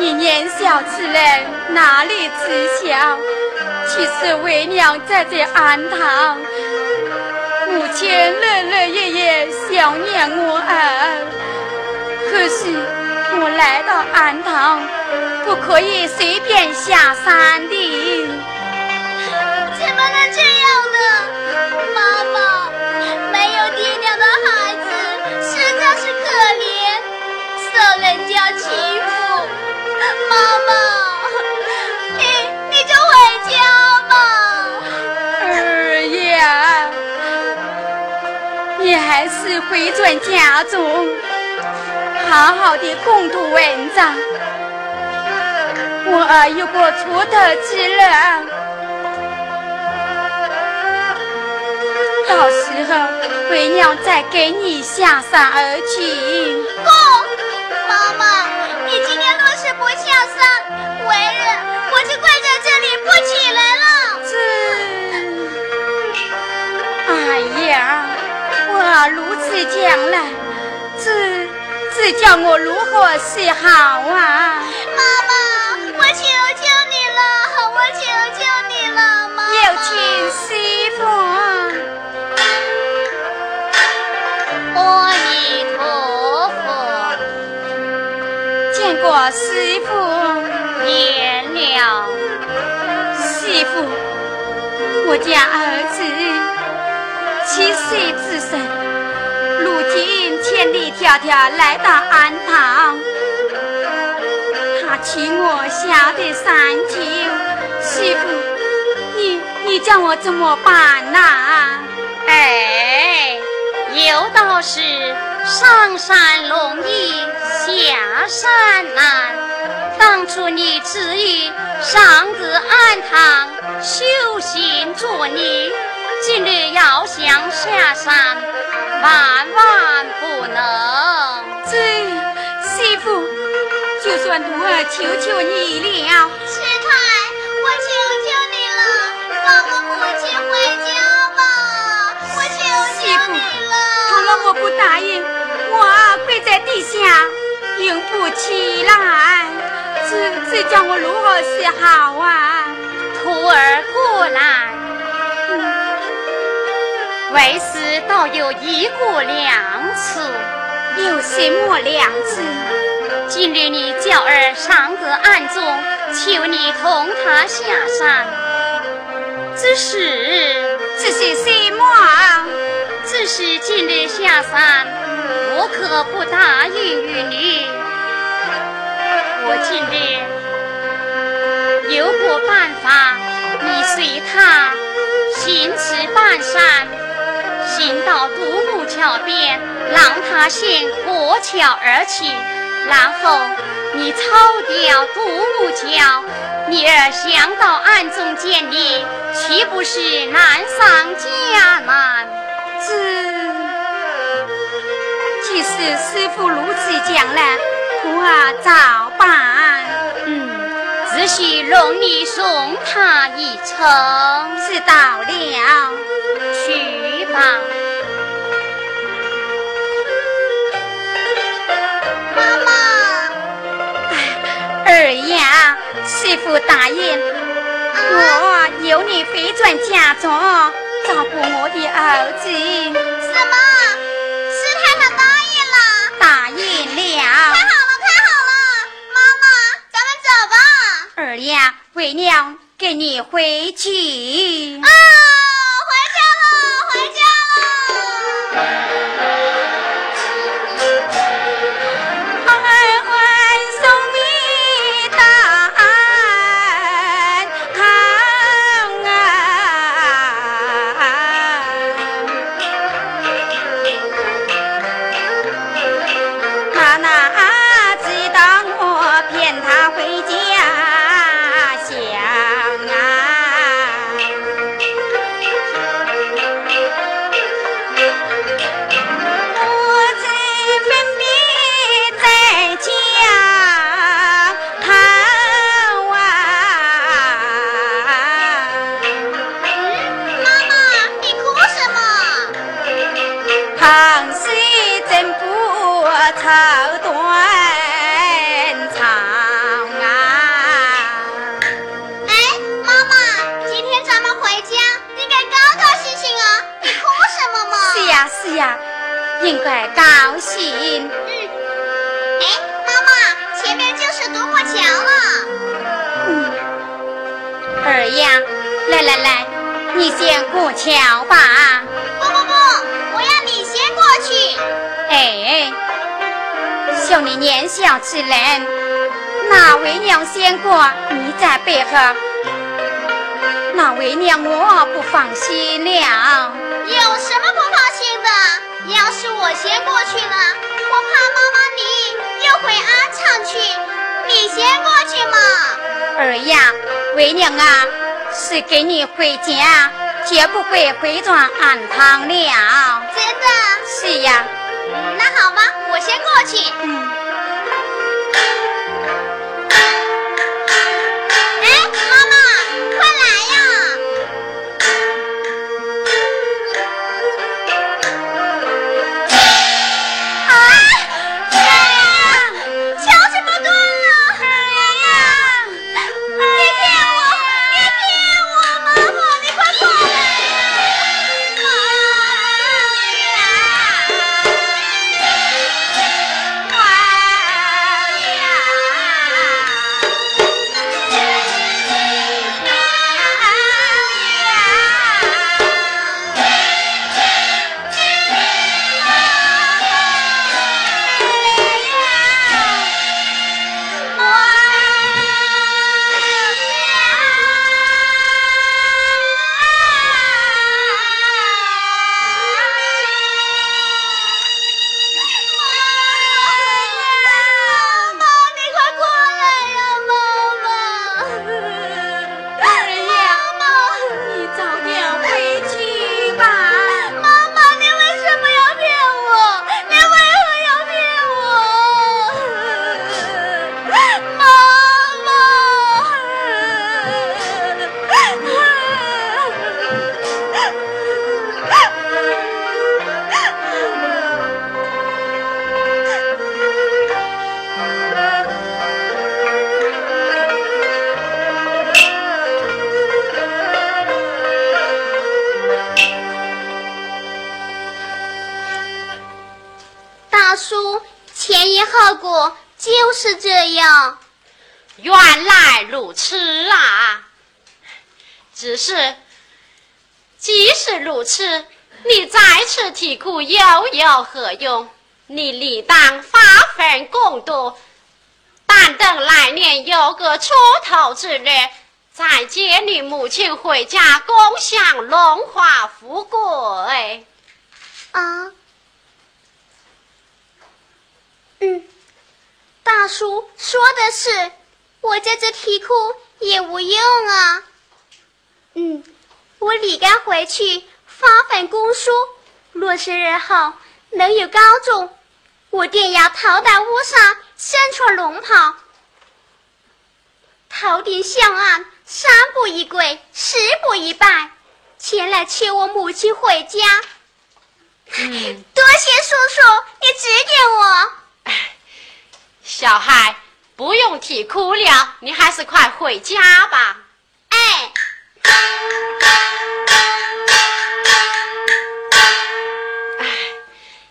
你年小之人哪里知晓，其实为娘在这安堂，母亲日日夜夜想念我儿。可是我来到安堂，不可以随便下山的。怎么能这样呢？妈妈，没有爹娘的孩子实在是可怜，受人家欺负。妈妈。你你就回家吧。二爷，你还是回转家中，好好的共度文章。我儿有个出头之日，到时候为娘再给你下山而去。不，妈妈，小三，为人我就跪在这里不起来了。这，哎呀！我如此讲了，这这叫我如何是好啊？妈妈，我求求你了，我求求你了，妈妈。有请师傅。阿过师傅。见了。师傅，我家儿子。七岁之身，如今千里迢迢来到安堂，他请我下得山丘。师傅，你你叫我怎么办呐？哎，有道是上山容易下山难。当初你执意上至安堂修行做尼。今日要想下山，万万不能。这师傅，就算徒儿求求你了。师太，我求求你了，放我母亲回家吧！我求求你了。好了，我不答应，我跪在地下，硬不起来。这这叫我如何是好啊？徒儿过来。为师倒有一个良策，有什么良策？今日你叫儿上得暗中，求你同他下山。只是，只是什么？只是今日下山，我可不答应与你。我今日有个办法，你随他行此半山。行到独木桥边，让他先过桥而去，然后你抄掉独木桥，你儿想到暗中见你，岂不是难上加难？即使师傅如此讲了，徒儿照办。嗯，只只需容你送他一程。知道了，去吧。妈妈，儿呀，师傅答应，我由你回转家中，照顾我的儿子。什么？太好了，太好了！妈妈，咱们走吧。二娘，为娘跟你回去。啊，兄你年小之人，那为娘先过，你在背后，那为娘我不放心了。有什么不放心的？要是我先过去了，我怕妈妈你又回安昌去。你先过去嘛。儿呀，为娘啊，是给你回家，绝不会回转安康了。真的？是呀，先过去。如此啊！只是，即使如此，你再次啼哭又有何用？你理当发奋共度，但等来年有个出头之日，再接你母亲回家，共享荣华富贵。啊，嗯，大叔说的是，我在这啼哭也无用啊。嗯，我理该回去发份公书，若是日后能有高中，我定要头戴乌纱，身穿龙袍。头顶向岸，三步一跪，十步一拜，前来接我母亲回家。嗯，多谢叔叔，你指点我。小孩不用啼哭了，你还是快回家吧。哎。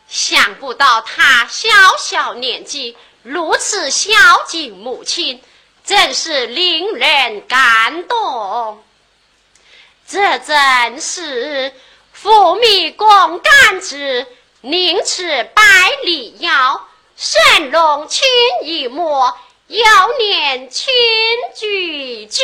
想不到他小小年纪如此孝敬母亲，真是令人感动。这真是父米共甘之，宁吃百里药，神龙群一抹，要念卿举荐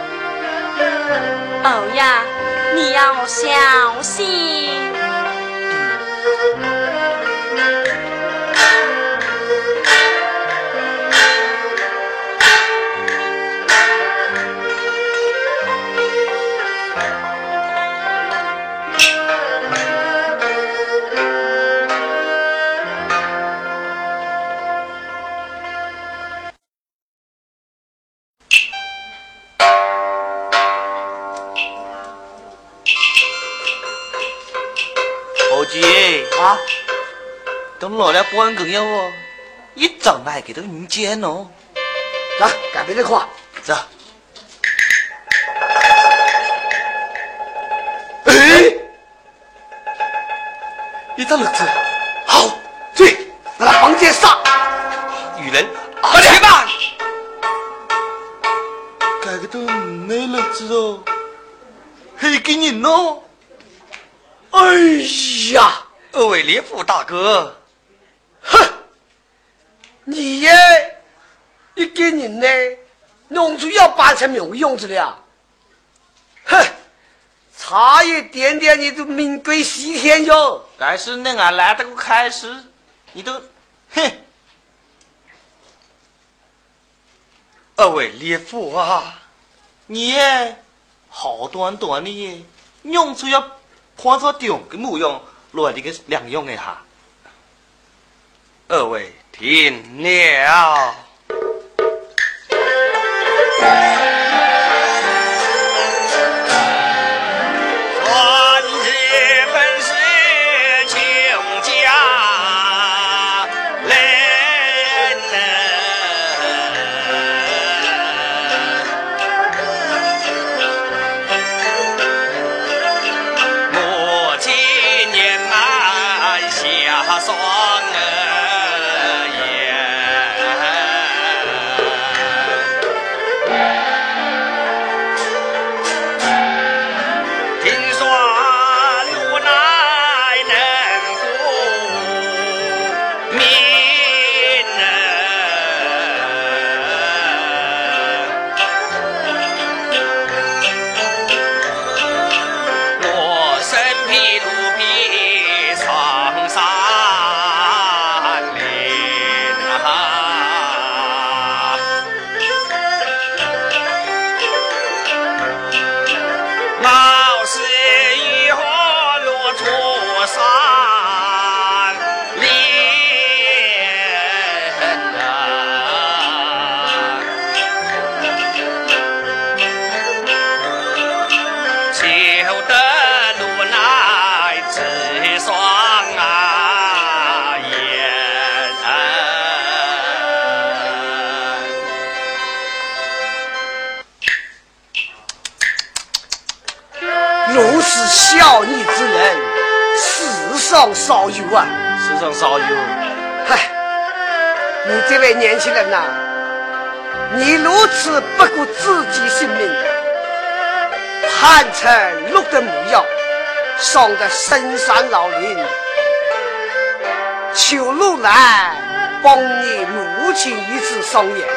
欧呀，你要小心。等老了半个月哦，一整来给都人见哦。走，改别的看。走。哎，一张乐子，好，追，把他房间上。女人，快点吧。改个都没乐子哦，黑给你哦。哎呀，二位列夫大哥，哼，你耶，一个人呢，弄出要八成没用子了，哼，差一点点你就命归西天哟。但是那俺来得个开始，你都，哼。二位列夫啊，你耶，好端端的耶，用出要。换做中的模样，落的个两用的哈。二位听了。上少有。嗨，你这位年轻人呐，你如此不顾自己性命，扮成鹿的模样，上的深山老林，求路来帮你母亲一次双眼，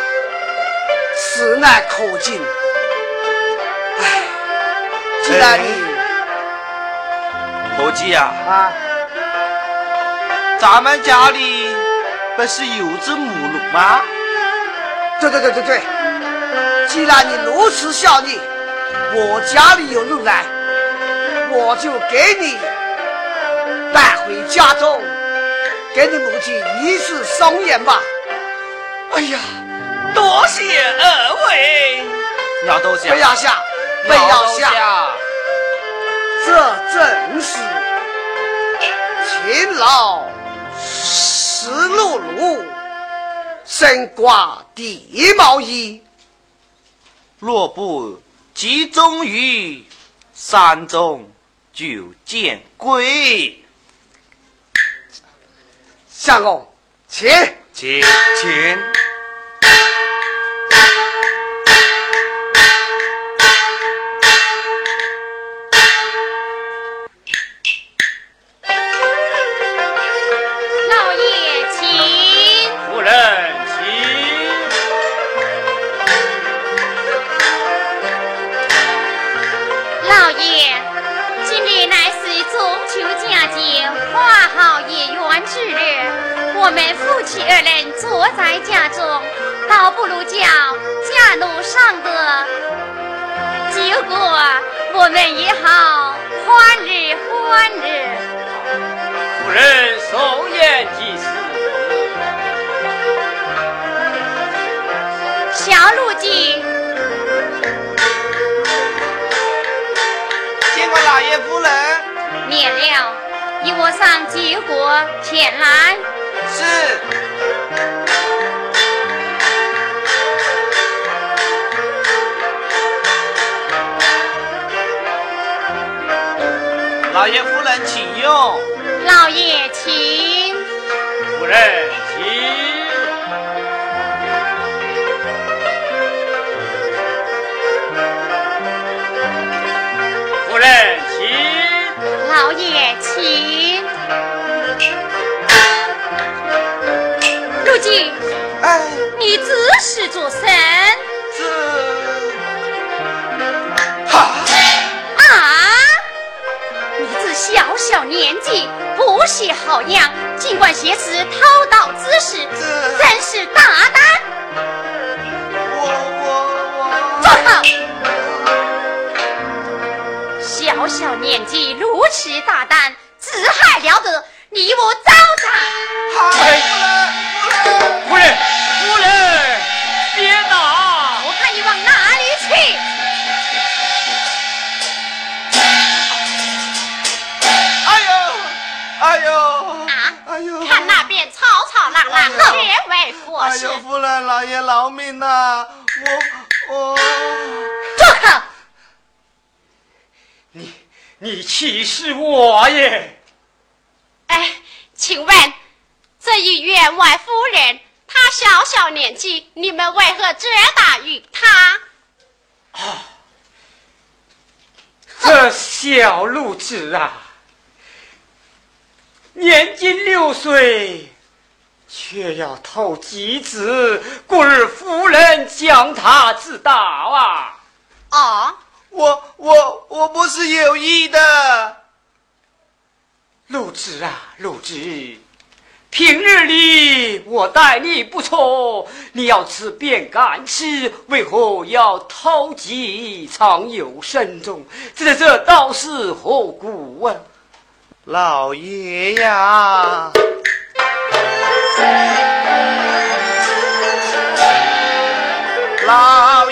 此难可敬。唉，既然你，何姐呀？啊。咱们家里不是有只母鹿吗？对对对对对，既然你如此孝义，我家里有鹿来，我就给你带回家中，给你母亲一次双眼吧。哎呀，多谢二位，要多谢，不要下，不要下，这正是勤劳。石露露，身挂地毛衣。若不集中于山中，就见鬼。相公，请请请。结果我们也好欢日欢日。夫人寿宴即时，小路记，见过老爷夫人。免了，依我上前来。是。老爷夫人，请用。老爷，请。夫人，请。夫人，请。老爷，请。如今，哎，你只是做甚？这。小小年纪不识好样，尽管挟持偷盗之事，真是大胆！我我我坐好！小小年纪如此大胆，只害了得！你我哎呦，夫人，老爷饶命呐！我我住口！你你气死我耶！哎，请问这一员外夫人，她小小年纪，你们为何责打于她？啊！这小路子啊！年仅六岁，却要偷鸡子，故而夫人将他知道啊！啊，我我我不是有意的，陆子啊，陆子，平日里我待你不错，你要吃便敢吃，为何要偷鸡藏有深中？这这倒是何故啊？老爷呀，老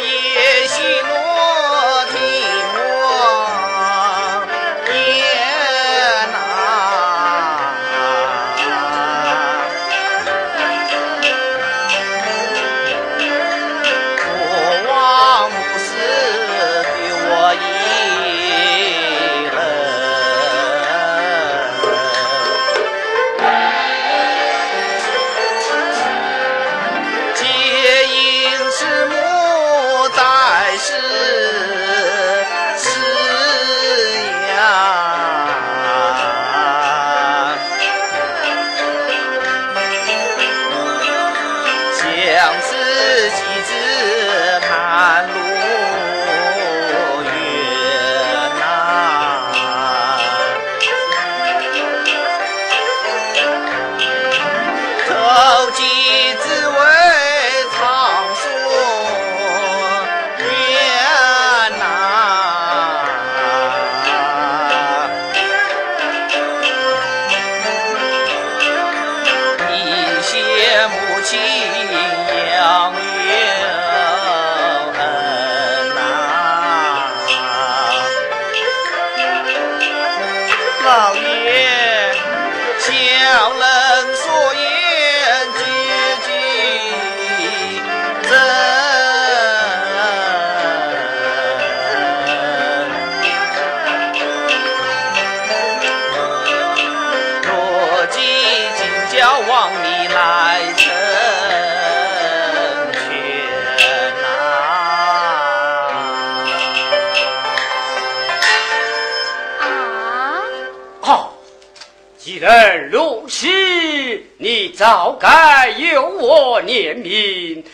早该有我怜悯。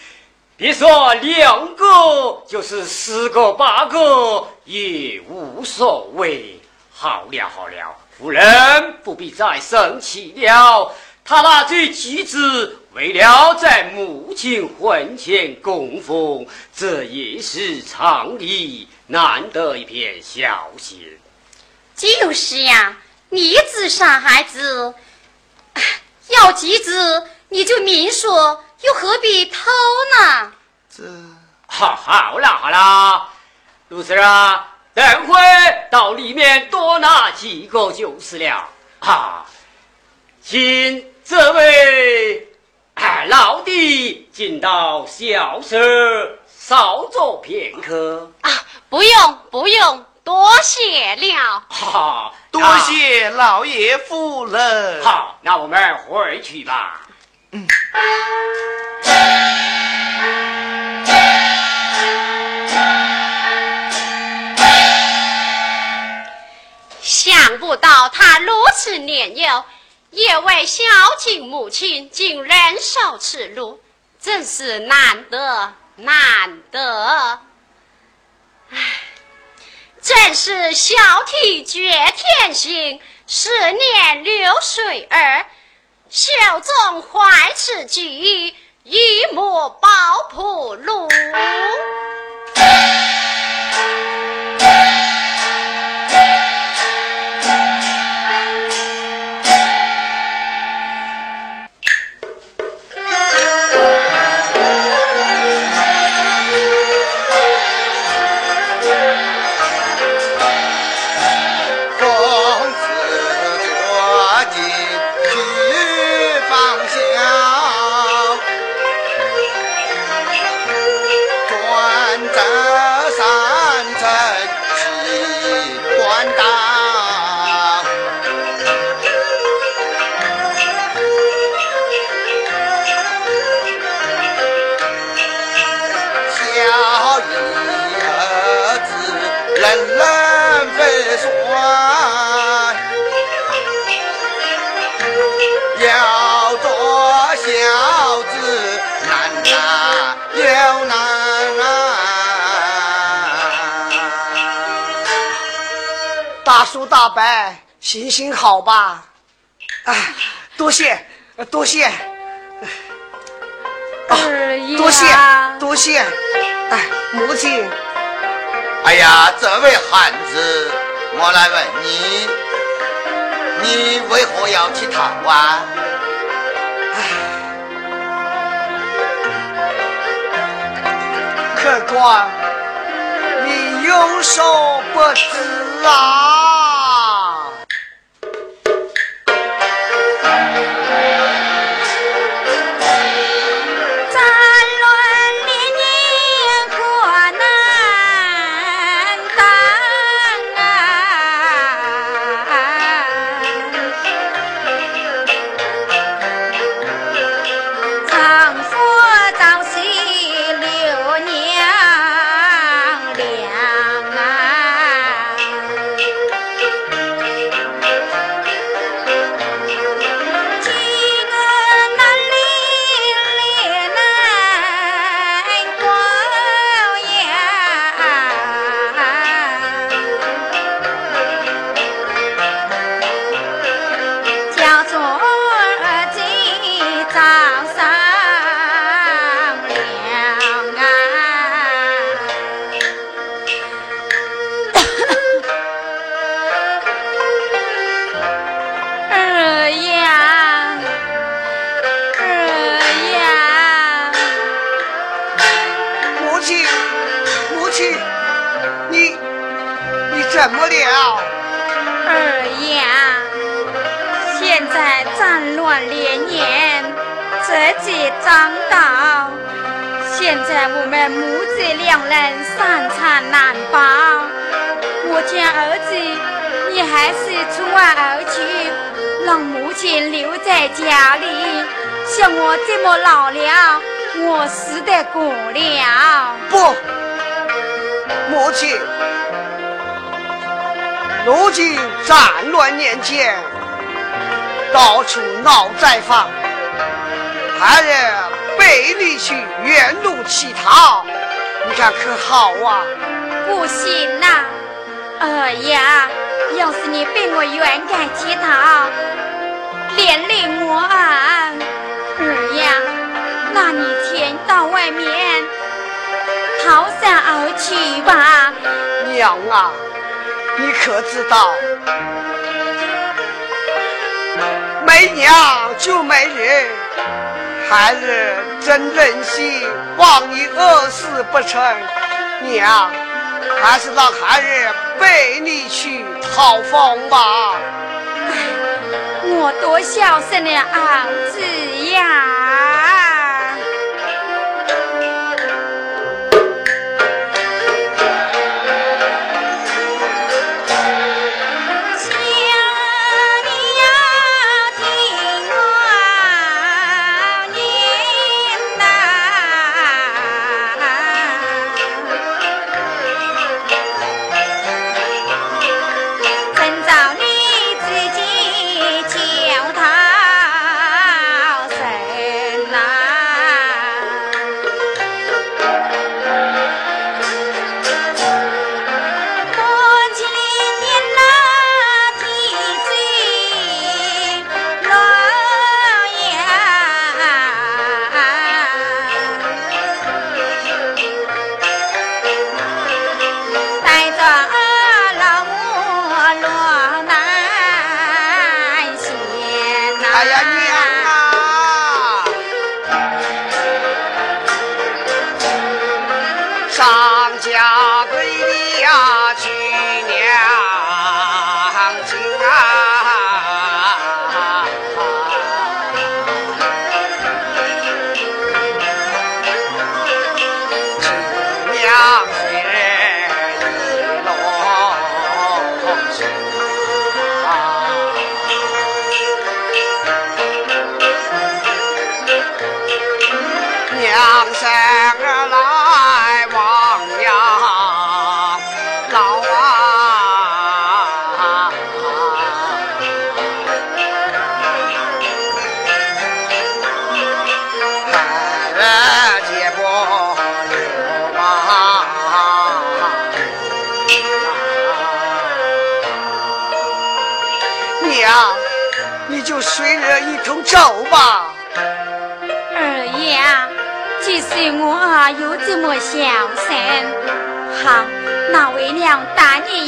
别说两个，就是十个八个也无所谓。好了好了，夫人不必再生气了。他那这妻子为了在母亲婚前供奉，这也是常理，难得一片孝心。就是呀。你自傻孩子，要集资你就明说，又何必偷呢？这好，好了好了，陆四啊，等会到里面多拿几个就是了。啊，请这位老弟进到小舍稍坐片刻。啊，不用不用，多谢了。哈，多谢老爷夫人。好，那我们回去吧。嗯。想不到他如此年幼，也为孝敬母亲，竟忍受此辱，真是难得难得。唉，正是孝悌绝天心，十年流水儿，袖中怀此举，一莫抱朴路。大伯，行行好吧，哎，多谢，多谢，多谢，多谢，哎，母亲，哎呀，这位汉子，我来问你，你为何要去探望？哎，客官，你有所不知啊。两人三餐难保。我家儿子，你还是出外而去，让母亲留在家里。像我这么老了，我死得过了。不，母亲，如今战乱年间，到处闹灾荒，孩儿背离去远路乞讨。你看可好啊？不行呐，二爷，要是你被我冤枉乞讨，连累我啊，二呀，那你先到外面逃散而去吧。娘啊，你可知道？没娘就没人，孩儿真忍心望你饿死不成？娘，还是让孩儿背你去讨封吧。我多孝顺的儿子呀！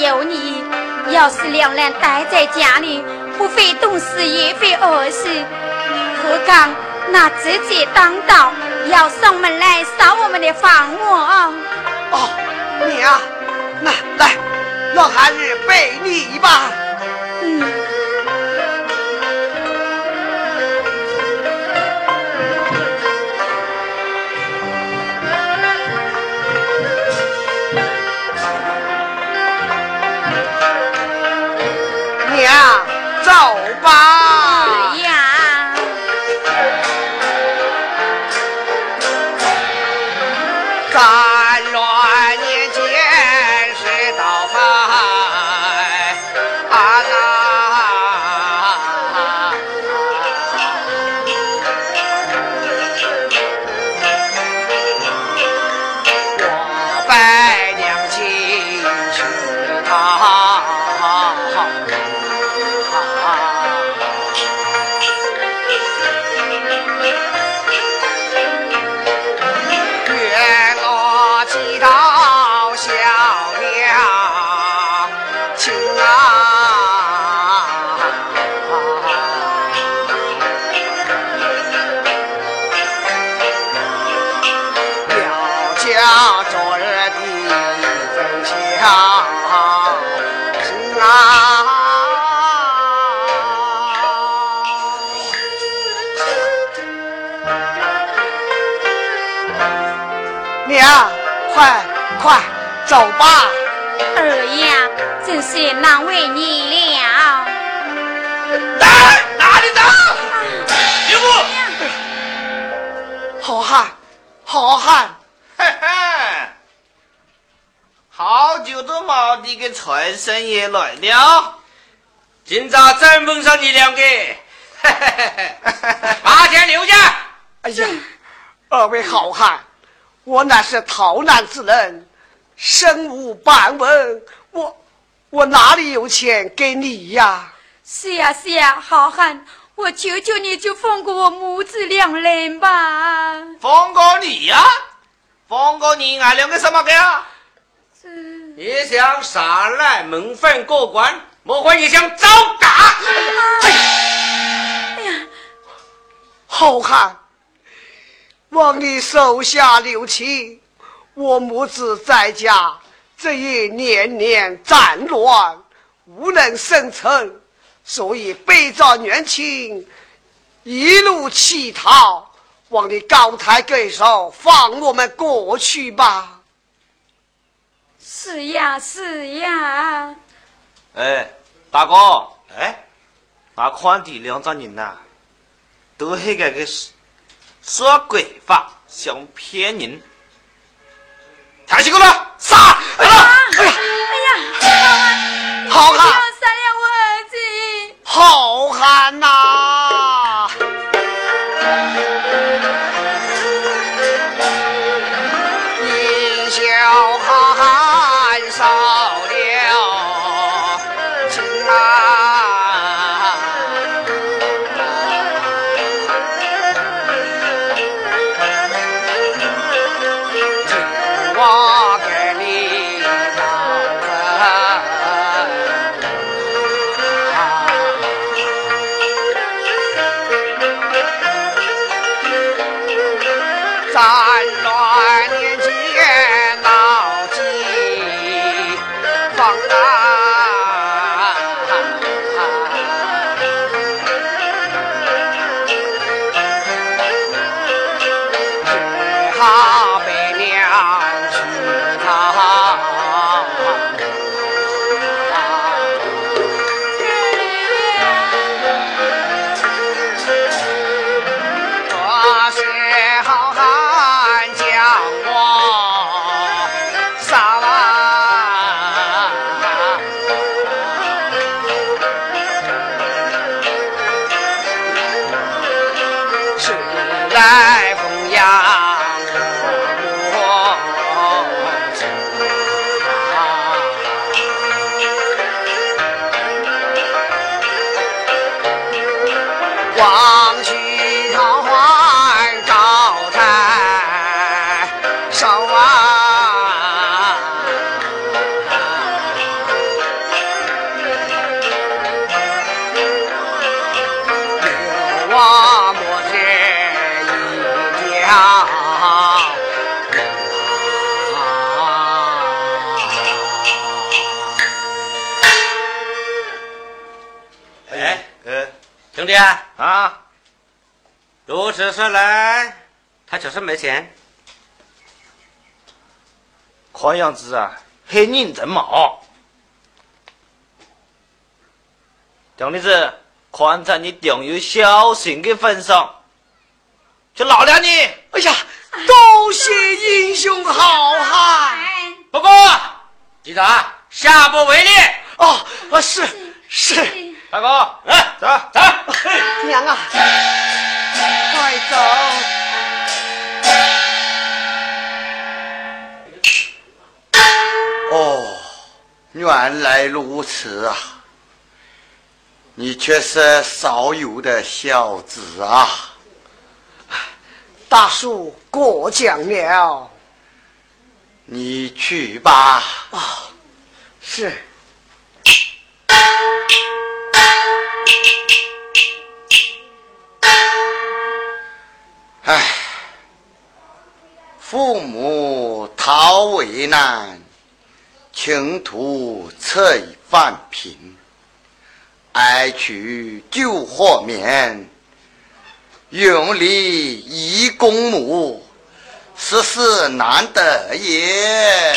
有你。要是两人待在家里，不会冻死，也会饿死。何况那直接当道，要上门来扫我们的房屋。哦，你啊，那来，让孩儿背你吧。嗯。个财神爷来了，今早再蒙上你两个，把钱留下。哎呀，二位好汉。我乃是逃难之人，身无半文，我我哪里有钱给你呀？是呀是呀，好汉，我求求你就放过我母子两人吧。放过你呀？放过你，俺两个什么个呀？你想上来蒙混过关，莫非你想招打？哎呀，好汉。望你手下留情，我母子在家，这一年年战乱，无能生存，所以背着年轻，一路乞讨，望你高抬贵手，放我们过去吧。是呀，是呀。哎，大哥，哎，那款地两张人呐，都是个个说鬼话，想骗人。抬起过来，杀！哎呀，哎呀，好汉，杀了我儿子！好汉呐！说来，他就是没钱。看样子啊，很认真嘛。张女子，看在你定有孝心的份上，就饶了你。哎呀，多谢英雄好汉。不过，记得啊下不为例。哦，啊是是。大哥，来走走。娘啊，快走！哦，原来如此啊！你却是少有的孝子啊！大叔过奖了，你去吧。啊，是。父母逃为难，穷途侧犯贫，哀去救火面，永离一公母，实是难得也。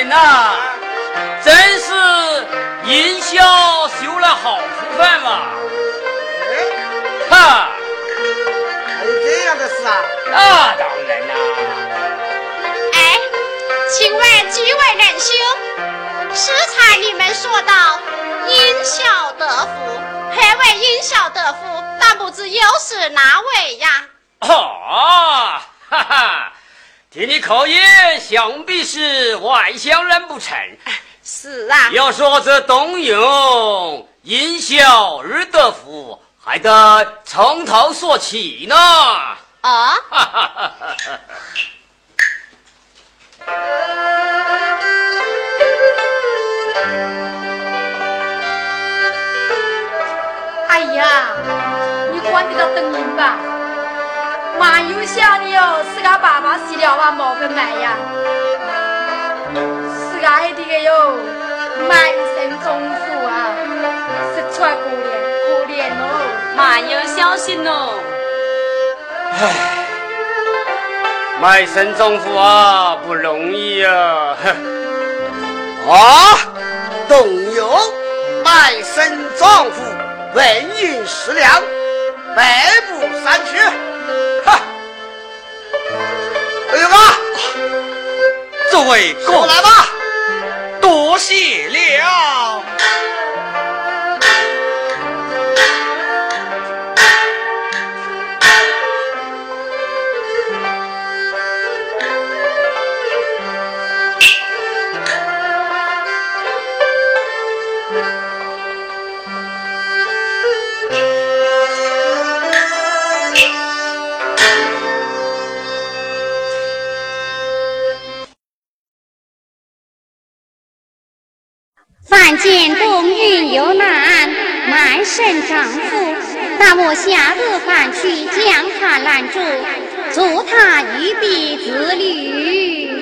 说动人呐，真是营销修了好福分嘛！哈，还有这样的事啊？那当然啦！哎，请问几位仁兄，适才你们说到因小得福，何为因小得福？但不知又是哪位呀？哦，哈哈，听你口音，想必是外乡人不成？是啊。要说这董永因小而得福，还得从头说起呢。啊！哎呀，你管得到等音吧？妈又想你哦，是俺爸爸死了碗毛粉麦呀，是爱的个哟，满身中福啊，是出来可怜可怜哦，蛮有小心哦。唉。卖身中福啊，不容易啊！啊，董永卖身中福，问银十两，百步三去。哈！哎呦哥，这位过来吧，多谢了。凡见冬云有难，卖身丈夫，但我下得凡去，将他拦住，助他一臂自律。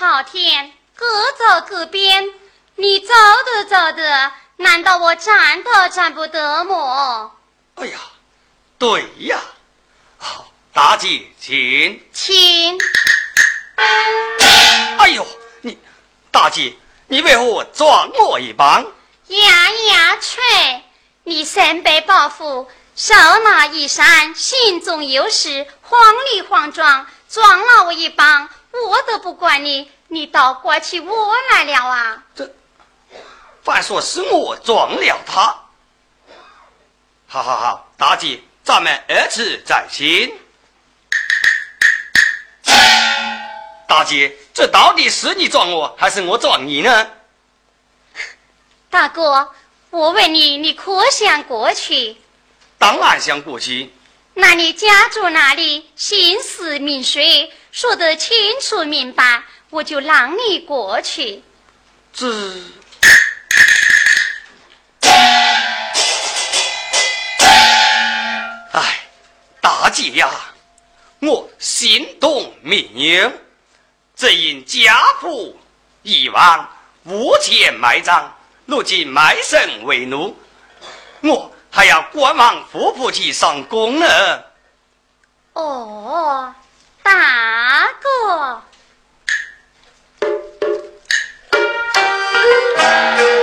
朝天，各走各边。你走的走的，难道我站都站不得么？哎呀，对呀。好，大姐，请。请。哎呦，你大姐，你为何撞我一棒？呀呀吹！你身背包袱，手拿衣衫，心中有事，慌里慌张，撞了我一棒。我都不管你，你倒怪起我来了啊！这，反说是我撞了他。好好好，大姐，咱们二次再行。大姐，这到底是你撞我，还是我撞你呢？大哥，我问你，你可想过去？当然想过去。那你家住哪里？姓氏名谁？说得清楚明白，我就让你过去。这，哎，大姐。姐呀，我心动命硬，只因家父以往，无钱埋葬，如今卖身为奴，我还要观望夫妇去上工呢。哦，大哥。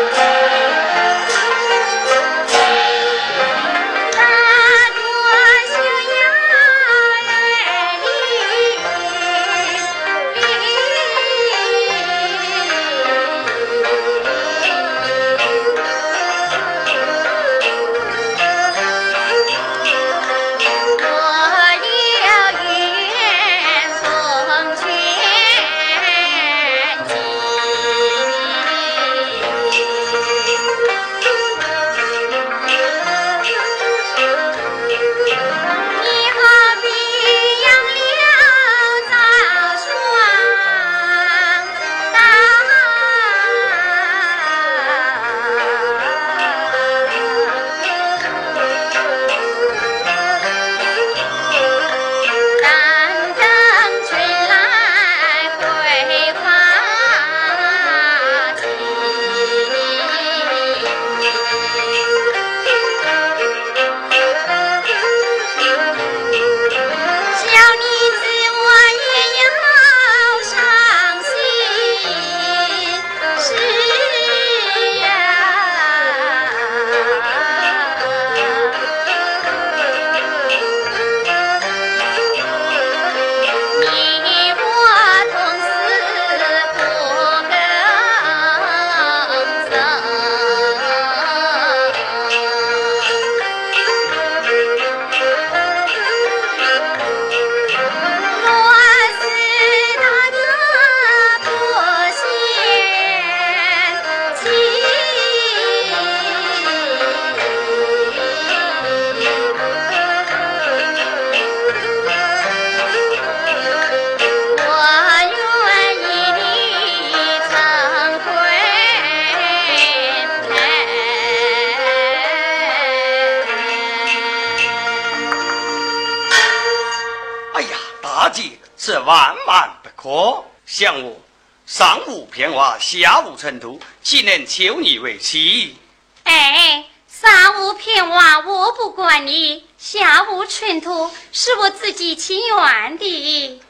万万不可！像我上无片瓦，下无尘土，岂能求你为妻？哎，上无片瓦，我不管你；下无尘土，是我自己情愿的。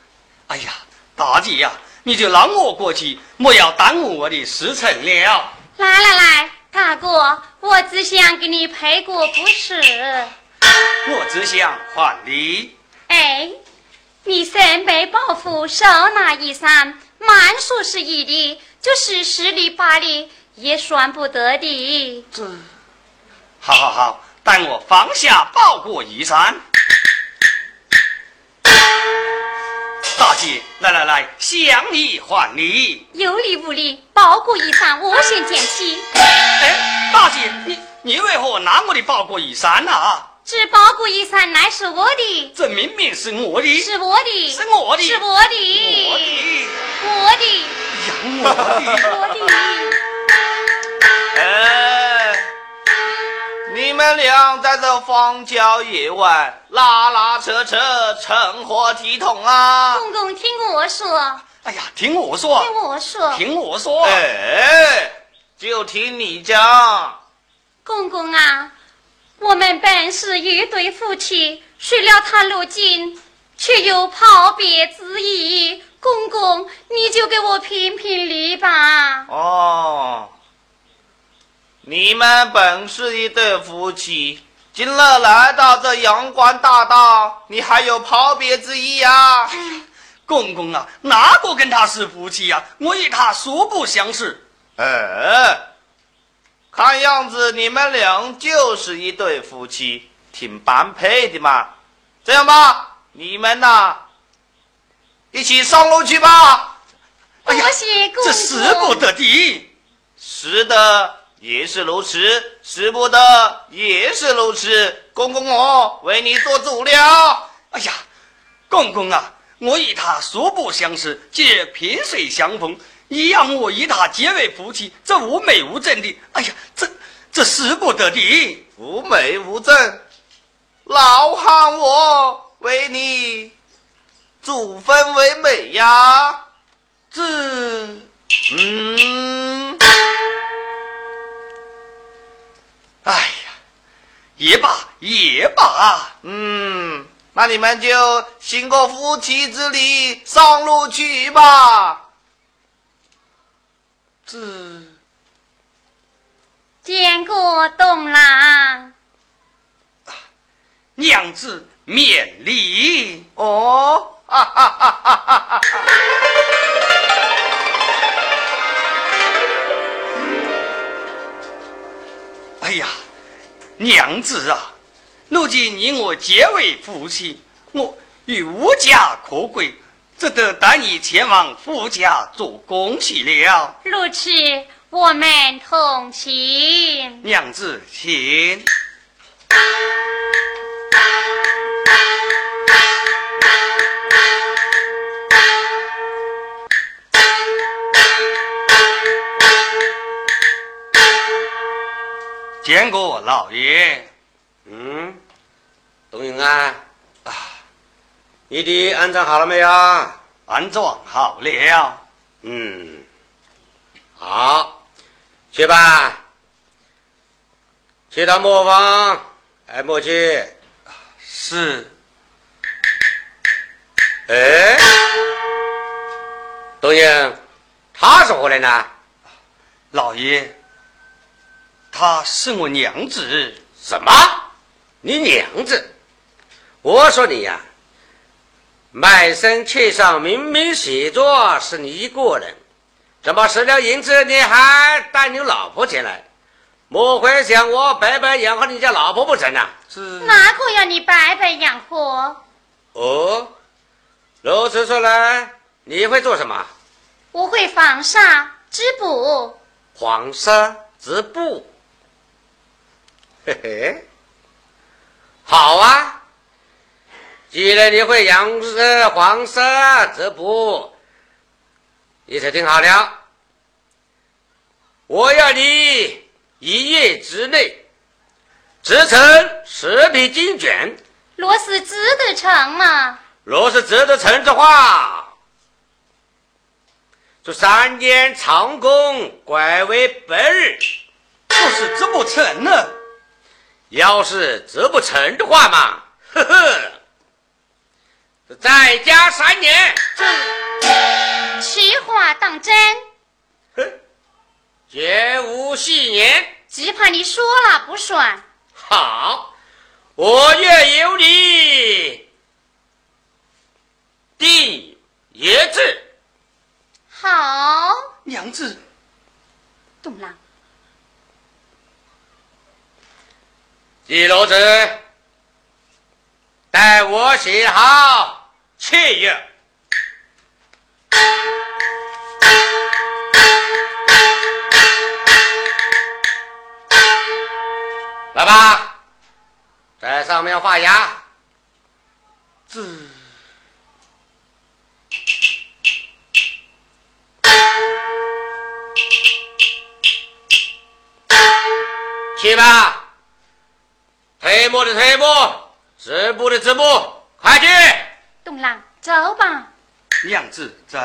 哎呀，大姐呀，你就让我过去，莫要耽误我的事成了。来来来，大哥，我只想给你赔个不是。我只想还礼。哎。你身背包袱，手拿衣伞，慢说是一的，就是十里八里也算不得的。这，好好好，待我放下包裹衣衫。大姐，来来来，向你还礼。有礼无礼，包裹衣衫我先捡起。哎，大姐，你你为何拿我的包裹衣衫呢？这包裹衣衫乃是我的，这明明是我的，是我的，是我的，是我的，我的，我的，我的。哎，你们俩在这荒郊野外拉拉扯扯，成何体统啊？公公，听我说。哎呀，听我说，听我说，听我说。哎，就听你讲。公公啊。我们本是一对夫妻，谁料他如今却有抛别之意。公公，你就给我评评理吧。哦，你们本是一对夫妻，今日来到这阳关大道，你还有抛别之意呀？公公啊，哪个跟他是夫妻呀？我与他素不相识。哎。看样子你们俩就是一对夫妻，挺般配的嘛。这样吧，你们呐，一起上路去吧。哎呀，这使不得的，使得也是如此，使不得也是如此。公公，我为你做主了。哎呀，公公啊，我与他素不相识，今日萍水相逢。你要我与他结为夫妻，这无美无证的，哎呀，这这使不得的，无美无证，老汉我为你祖坟为美呀。这，嗯，哎呀，也罢也罢，嗯，那你们就行个夫妻之礼，上路去吧。这。见过东郎，娘子免礼。哦，哈哈哈哈哈哈！哎呀，娘子啊，如今你我结为夫妻，我与无家可归，只得带你前往夫家做恭喜了。如此。我们同行，娘子请。见过老爷。嗯，董云安，啊，你的安葬好了没有？安葬好了。嗯，好。去吧，去到磨坊哎，莫去。是。哎，东英，他是何人呢？老爷，他是我娘子。什么？你娘子？我说你呀，卖身契上明明写着是你一个人。怎么失了银子，你还带你老婆前来？莫非想我白白养活你家老婆不成啊？是哪个要你白白养活？哦，如此说来，你会做什么？我会纺纱织布。纺纱织布，嘿嘿，好啊！既然你会养呃纺纱织布。你才听好了，我要你一夜之内织成十匹金卷。若是织得成嘛？若是织得成的话，就三年长工，拐为白日。若是织不成呢？要是织不成的话嘛，呵呵，再加三年。此话当真？哼，绝无戏言。只怕你说了不算。好，我愿有你定爷字。好，娘子，东郎，李老子，待我写好契约。来吧，在上面画押字。去吧，推磨的推磨，织布的织布，快去！东郎，走吧。娘子，走。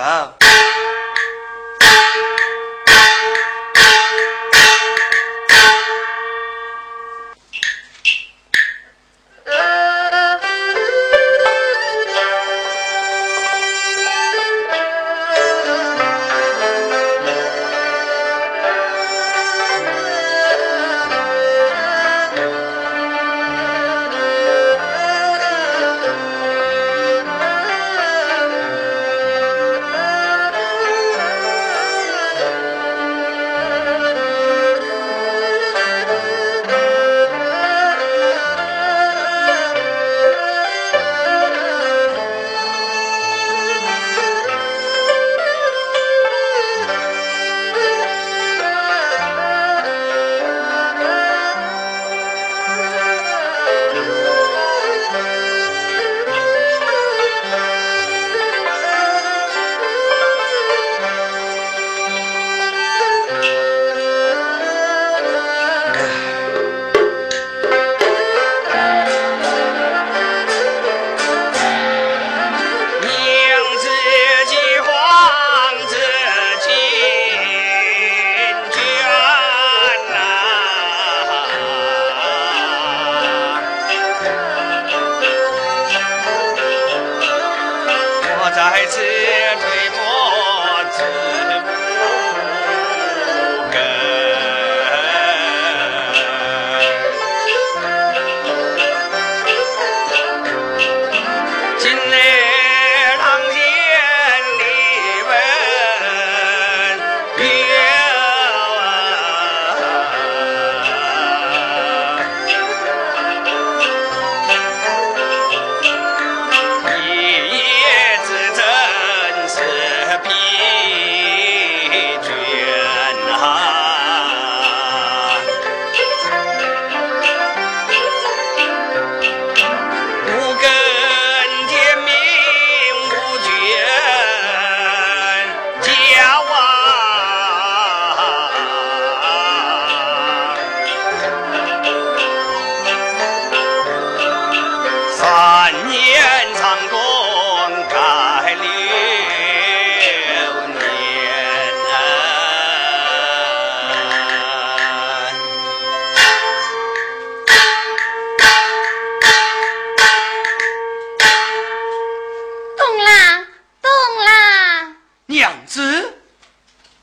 啦，娘子，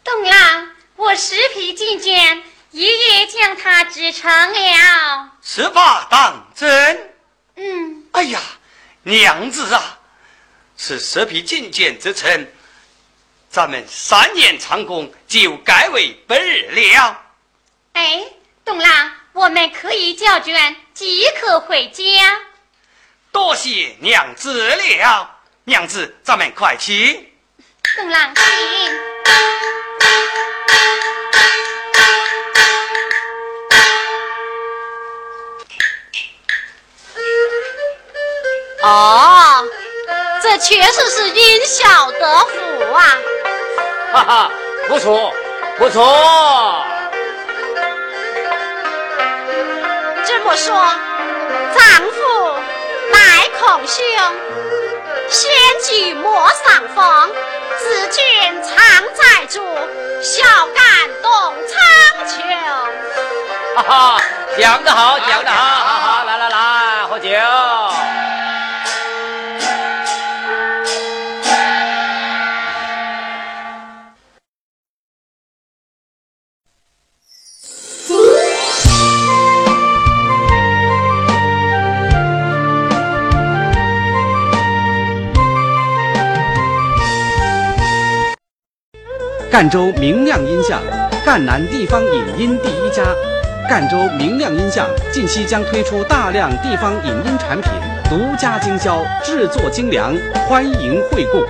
懂啦！我石皮进谏，一夜将他织成了。十八当真？嗯，哎呀，娘子啊，是蛇皮进谏之臣，咱们三年长工就改为本日了。哎，懂啦，我们可以交卷，即可回家。多谢娘子了，娘子，咱们快去。懂啦，请。哦，这确实是因小得福啊！哈哈，不错，不错。这么说，丈夫乃孔兄，先举莫上风，子君常在住，孝感动苍穹。哈哈，讲得好，讲得好，好好，来来来，喝酒。赣州明亮音像，赣南地方影音第一家。赣州明亮音像近期将推出大量地方影音产品，独家经销，制作精良，欢迎惠顾。